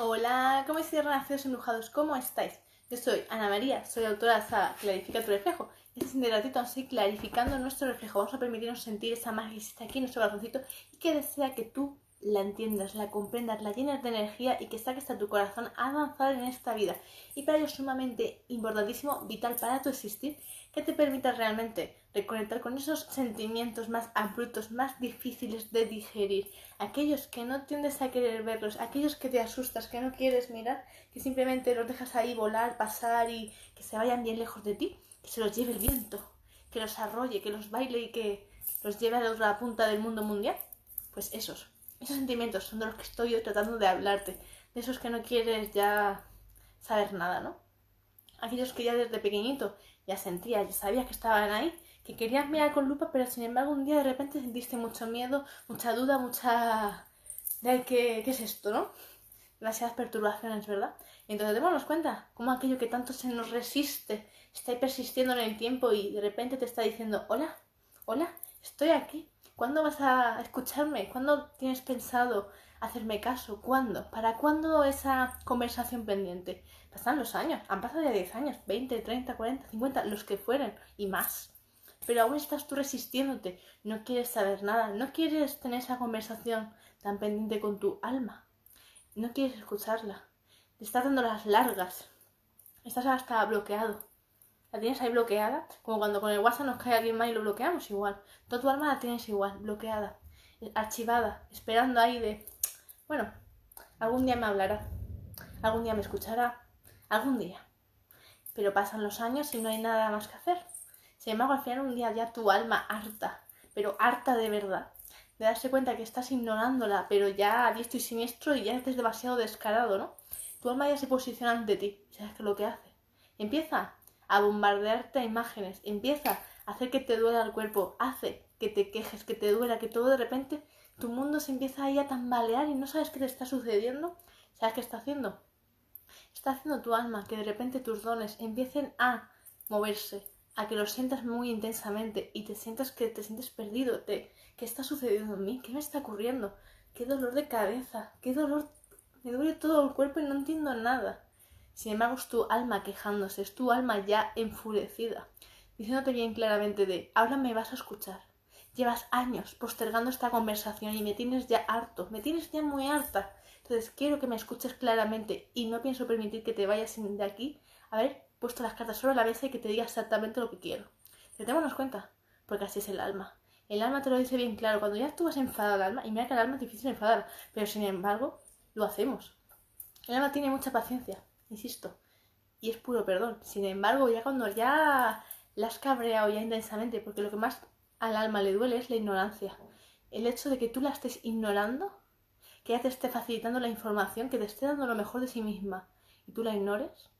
Hola, ¿cómo estáis, renacidos embrujados? ¿Cómo estáis? Yo soy Ana María, soy autora de la Clarifica tu reflejo. Este siguiente ratito vamos clarificando nuestro reflejo. Vamos a permitirnos sentir esa magia que existe aquí en nuestro corazoncito y que desea que tú la entiendas, la comprendas, la llenes de energía y que saques a tu corazón a avanzar en esta vida. Y para ello es sumamente importantísimo, vital para tu existir, que te permita realmente reconectar con esos sentimientos más abruptos, más difíciles de digerir, aquellos que no tiendes a querer verlos, aquellos que te asustas, que no quieres mirar, que simplemente los dejas ahí volar, pasar y que se vayan bien lejos de ti, que se los lleve el viento, que los arrolle, que los baile y que los lleve a la otra punta del mundo mundial. Pues esos, esos sentimientos son de los que estoy yo tratando de hablarte, de esos que no quieres ya saber nada, ¿no? Aquellos que ya desde pequeñito ya sentías, ya sabías que estaban ahí, que querías mirar con lupa, pero sin embargo un día de repente sentiste mucho miedo, mucha duda, mucha... de qué, qué es esto, ¿no? Demasiadas perturbaciones, ¿verdad? Entonces démonos cuenta cómo aquello que tanto se nos resiste está persistiendo en el tiempo y de repente te está diciendo, hola, hola, estoy aquí, ¿Cuándo vas a escucharme? ¿Cuándo tienes pensado hacerme caso? ¿Cuándo? ¿Para cuándo esa conversación pendiente? Pasan los años, han pasado ya 10 años, 20, 30, 40, 50, los que fueren y más. Pero aún estás tú resistiéndote, no quieres saber nada, no quieres tener esa conversación tan pendiente con tu alma, no quieres escucharla, te estás dando las largas, estás hasta bloqueado la tienes ahí bloqueada, como cuando con el WhatsApp nos cae alguien más y lo bloqueamos igual. Toda tu alma la tienes igual, bloqueada, archivada, esperando ahí de, bueno, algún día me hablará, algún día me escuchará, algún día. Pero pasan los años y no hay nada más que hacer. Sin embargo, al final un día ya tu alma harta, pero harta de verdad, de darse cuenta que estás ignorándola, pero ya a y siniestro y ya es demasiado descarado, ¿no? Tu alma ya se posiciona ante ti, ¿sabes qué es lo que hace? Empieza a bombardearte a imágenes, empieza a hacer que te duela el cuerpo, hace que te quejes, que te duela, que todo de repente tu mundo se empieza ahí a tambalear y no sabes qué te está sucediendo. ¿Sabes qué está haciendo? Está haciendo tu alma que de repente tus dones empiecen a moverse, a que los sientas muy intensamente y te sientas que te sientes perdido. ¿Qué está sucediendo en mí? ¿Qué me está ocurriendo? ¿Qué dolor de cabeza? ¿Qué dolor? Me duele todo el cuerpo y no entiendo nada. Sin embargo, es tu alma quejándose, es tu alma ya enfurecida, diciéndote bien claramente de, ahora me vas a escuchar. Llevas años postergando esta conversación y me tienes ya harto, me tienes ya muy harta. Entonces quiero que me escuches claramente y no pienso permitir que te vayas de aquí a ver puesto las cartas sobre la mesa y que te diga exactamente lo que quiero. Tengámonos cuenta, porque así es el alma. El alma te lo dice bien claro. Cuando ya tú vas enfadada al alma, y mira que el alma es difícil enfadar, pero sin embargo, lo hacemos. El alma tiene mucha paciencia insisto, y es puro perdón. Sin embargo, ya cuando ya la has cabreado ya intensamente, porque lo que más al alma le duele es la ignorancia. El hecho de que tú la estés ignorando, que ella te esté facilitando la información, que te esté dando lo mejor de sí misma, y tú la ignores,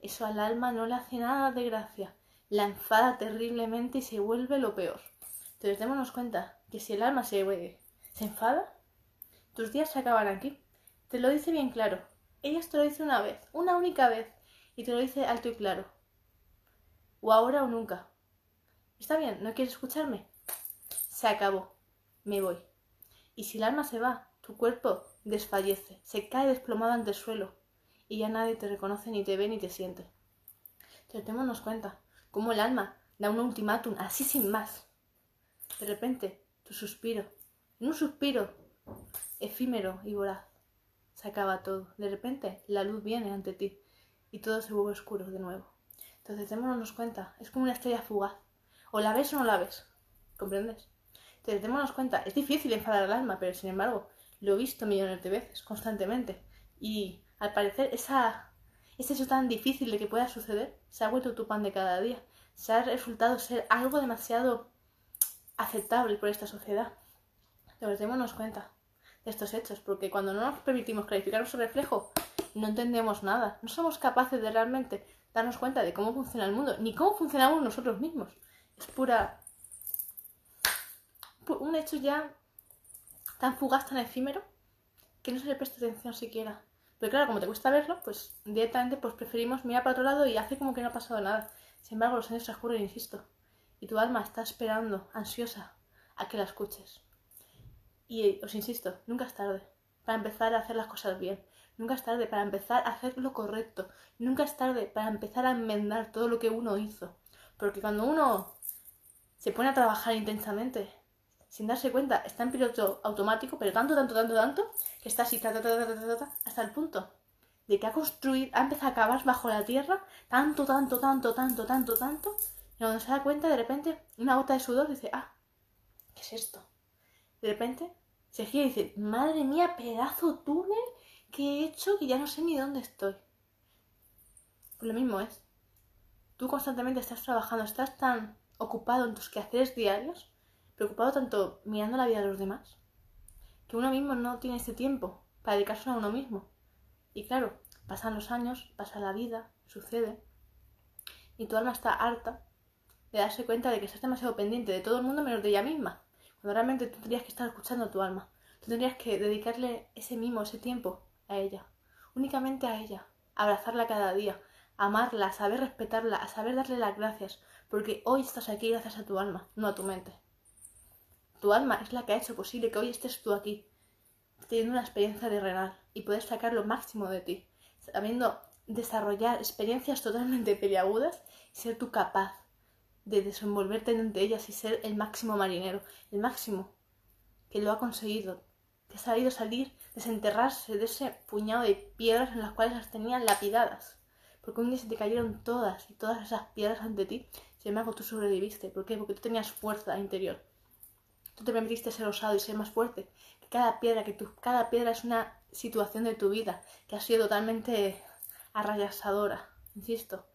eso al alma no le hace nada de gracia. La enfada terriblemente y se vuelve lo peor. Entonces démonos cuenta que si el alma se, se enfada, tus días se acaban aquí. Te lo dice bien claro. Ella te lo dice una vez, una única vez, y te lo dice alto y claro. O ahora o nunca. Está bien, ¿no quieres escucharme? Se acabó. Me voy. Y si el alma se va, tu cuerpo desfallece, se cae desplomado ante el suelo, y ya nadie te reconoce, ni te ve, ni te siente. Démonos cuenta, cómo el alma da un ultimátum así sin más. De repente, tu suspiro, un suspiro efímero y voraz, se acaba todo. De repente la luz viene ante ti y todo se vuelve oscuro de nuevo. Entonces démonos cuenta, es como una estrella fugaz. O la ves o no la ves. ¿Comprendes? Entonces démonos cuenta, es difícil enfadar al alma, pero sin embargo, lo he visto millones de veces, constantemente. Y al parecer esa, ese hecho tan difícil de que pueda suceder se ha vuelto tu pan de cada día. Se ha resultado ser algo demasiado aceptable por esta sociedad. Entonces démonos cuenta estos hechos, porque cuando no nos permitimos clarificar nuestro reflejo, no entendemos nada, no somos capaces de realmente darnos cuenta de cómo funciona el mundo, ni cómo funcionamos nosotros mismos. Es pura... un hecho ya tan fugaz, tan efímero, que no se le presta atención siquiera. Pero claro, como te cuesta verlo, pues directamente pues preferimos mirar para otro lado y hace como que no ha pasado nada. Sin embargo, los años transcurren, insisto, y tu alma está esperando, ansiosa, a que la escuches. Y os insisto, nunca es tarde para empezar a hacer las cosas bien. Nunca es tarde para empezar a hacer lo correcto. Nunca es tarde para empezar a enmendar todo lo que uno hizo. Porque cuando uno se pone a trabajar intensamente, sin darse cuenta, está en piloto automático, pero tanto, tanto, tanto, tanto, que está así, hasta el punto de que ha construido, ha empezado a cavar bajo la tierra, tanto, tanto, tanto, tanto, tanto, tanto, y cuando se da cuenta, de repente, una gota de sudor, dice, ah, ¿qué es esto? De repente, se gira y dice, madre mía, pedazo túnel que he hecho que ya no sé ni dónde estoy. Pues lo mismo es. Tú constantemente estás trabajando, estás tan ocupado en tus quehaceres diarios, preocupado tanto mirando la vida de los demás, que uno mismo no tiene ese tiempo para dedicarse a uno mismo. Y claro, pasan los años, pasa la vida, sucede, y tu alma está harta de darse cuenta de que estás demasiado pendiente de todo el mundo menos de ella misma, cuando realmente tú tendrías que estar escuchando a tu alma. Tú tendrías que dedicarle ese mimo, ese tiempo a ella, únicamente a ella, abrazarla cada día, amarla, saber respetarla, saber darle las gracias, porque hoy estás aquí gracias a tu alma, no a tu mente. Tu alma es la que ha hecho posible que hoy estés tú aquí, teniendo una experiencia de renal y poder sacar lo máximo de ti, sabiendo desarrollar experiencias totalmente peliagudas y ser tú capaz de desenvolverte entre ellas y ser el máximo marinero, el máximo que lo ha conseguido, que ha sabido salir, desenterrarse de ese puñado de piedras en las cuales las tenían lapidadas. Porque un día se te cayeron todas y todas esas piedras ante ti, sin embargo tú sobreviviste. ¿Por qué? Porque tú tenías fuerza interior. Tú te permitiste ser osado y ser más fuerte. Que cada piedra, que tu, cada piedra es una situación de tu vida que ha sido totalmente arrayasadora. Insisto,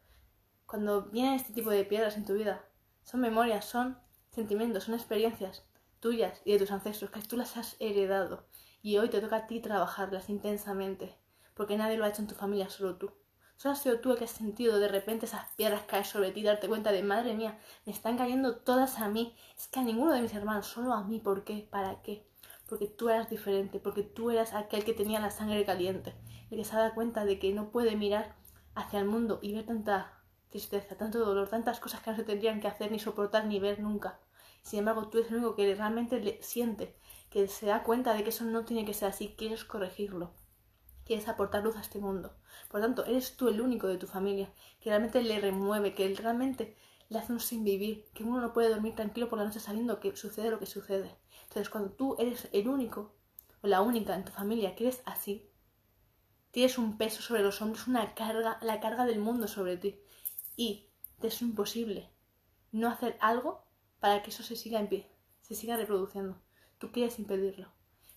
cuando vienen este tipo de piedras en tu vida, son memorias, son sentimientos, son experiencias tuyas y de tus ancestros que tú las has heredado y hoy te toca a ti trabajarlas intensamente, porque nadie lo ha hecho en tu familia, solo tú. Solo has sido tú el que has sentido de repente esas piedras caer sobre ti, darte cuenta de, madre mía, me están cayendo todas a mí. Es que a ninguno de mis hermanos, solo a mí. ¿Por qué? ¿Para qué? Porque tú eras diferente, porque tú eras aquel que tenía la sangre caliente, el que se da cuenta de que no puede mirar hacia el mundo y ver tanta tristeza, tanto dolor, tantas cosas que no se tendrían que hacer, ni soportar, ni ver nunca. Sin embargo, tú eres el único que realmente le siente, que se da cuenta de que eso no tiene que ser así, quieres corregirlo, quieres aportar luz a este mundo. Por lo tanto, eres tú el único de tu familia que realmente le remueve, que realmente le hace un sin vivir, que uno no puede dormir tranquilo por la noche sabiendo que sucede lo que sucede. Entonces, cuando tú eres el único o la única en tu familia que eres así, tienes un peso sobre los hombros, una carga, la carga del mundo sobre ti. Y te es imposible no hacer algo para que eso se siga en pie, se siga reproduciendo. Tú quieres impedirlo.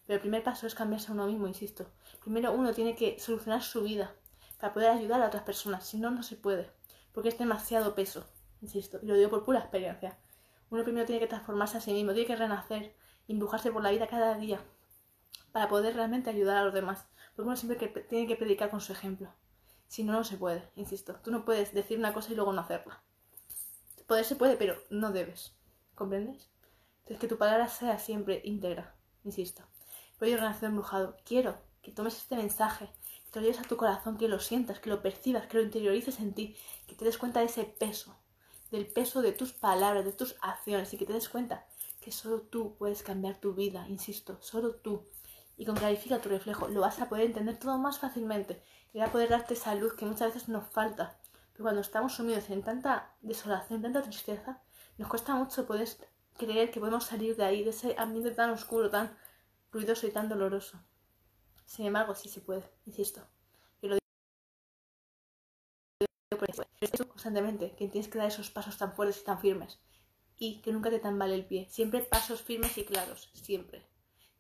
Pero el primer paso es cambiarse a uno mismo, insisto. Primero uno tiene que solucionar su vida para poder ayudar a otras personas. Si no, no se puede. Porque es demasiado peso, insisto. Y lo digo por pura experiencia. Uno primero tiene que transformarse a sí mismo, tiene que renacer, empujarse por la vida cada día para poder realmente ayudar a los demás. Porque uno siempre tiene que predicar con su ejemplo. Si no, no se puede, insisto. Tú no puedes decir una cosa y luego no hacerla. Poder se puede, pero no debes. ¿Comprendes? Entonces, que tu palabra sea siempre íntegra, insisto. Por ello, Renacido Embrujado, quiero que tomes este mensaje, que lo lleves a tu corazón, que lo sientas, que lo percibas, que lo interiorices en ti, que te des cuenta de ese peso, del peso de tus palabras, de tus acciones, y que te des cuenta que solo tú puedes cambiar tu vida, insisto, solo tú. Y con clarifica tu reflejo, lo vas a poder entender todo más fácilmente y va a poder darte esa luz que muchas veces nos falta. Pero cuando estamos sumidos en tanta desolación, tanta tristeza, nos cuesta mucho poder creer que podemos salir de ahí, de ese ambiente tan oscuro, tan ruidoso y tan doloroso. Sin embargo, sí se puede, insisto. Y lo digo constantemente, que tienes que dar esos pasos tan fuertes y tan firmes. Y que nunca te tambale el pie. Siempre pasos firmes y claros, siempre.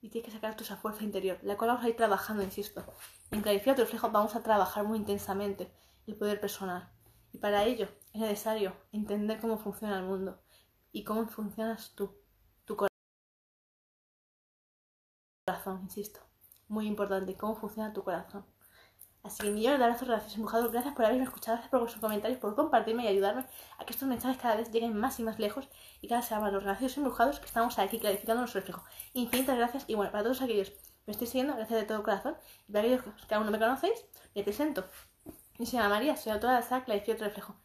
Y tienes que sacar esa fuerza interior, la cual vamos a ir trabajando, insisto. En clarificar tu reflejo vamos a trabajar muy intensamente el poder personal. Y para ello es necesario entender cómo funciona el mundo, y cómo funcionas tú, tu corazón, insisto. Muy importante, cómo funciona tu corazón. Así que millones de abrazos, gracias embrujados, gracias por haberme escuchado, gracias por vuestros comentarios, por compartirme y ayudarme a que estos mensajes cada vez lleguen más y más lejos y cada vez sean más los gracias embrujados que estamos aquí clarificando nuestro reflejo. Infinitas gracias y bueno, para todos aquellos que me estáis siguiendo, gracias de todo corazón. Y para aquellos que aún no me conocéis, me presento. Yo soy María, soy autora de esta Clarifico Reflejo.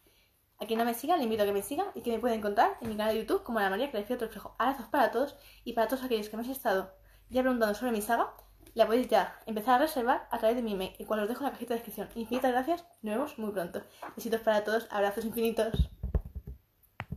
A quien no me siga, le invito a que me siga y que me puede encontrar en mi canal de YouTube como la María le otro reflejo. Abrazos para todos y para todos aquellos que me han estado ya preguntando sobre mi saga. La podéis ya empezar a reservar a través de mi email, el cual os dejo en la cajita de descripción. Infinitas gracias, nos vemos muy pronto. Besitos para todos, abrazos infinitos.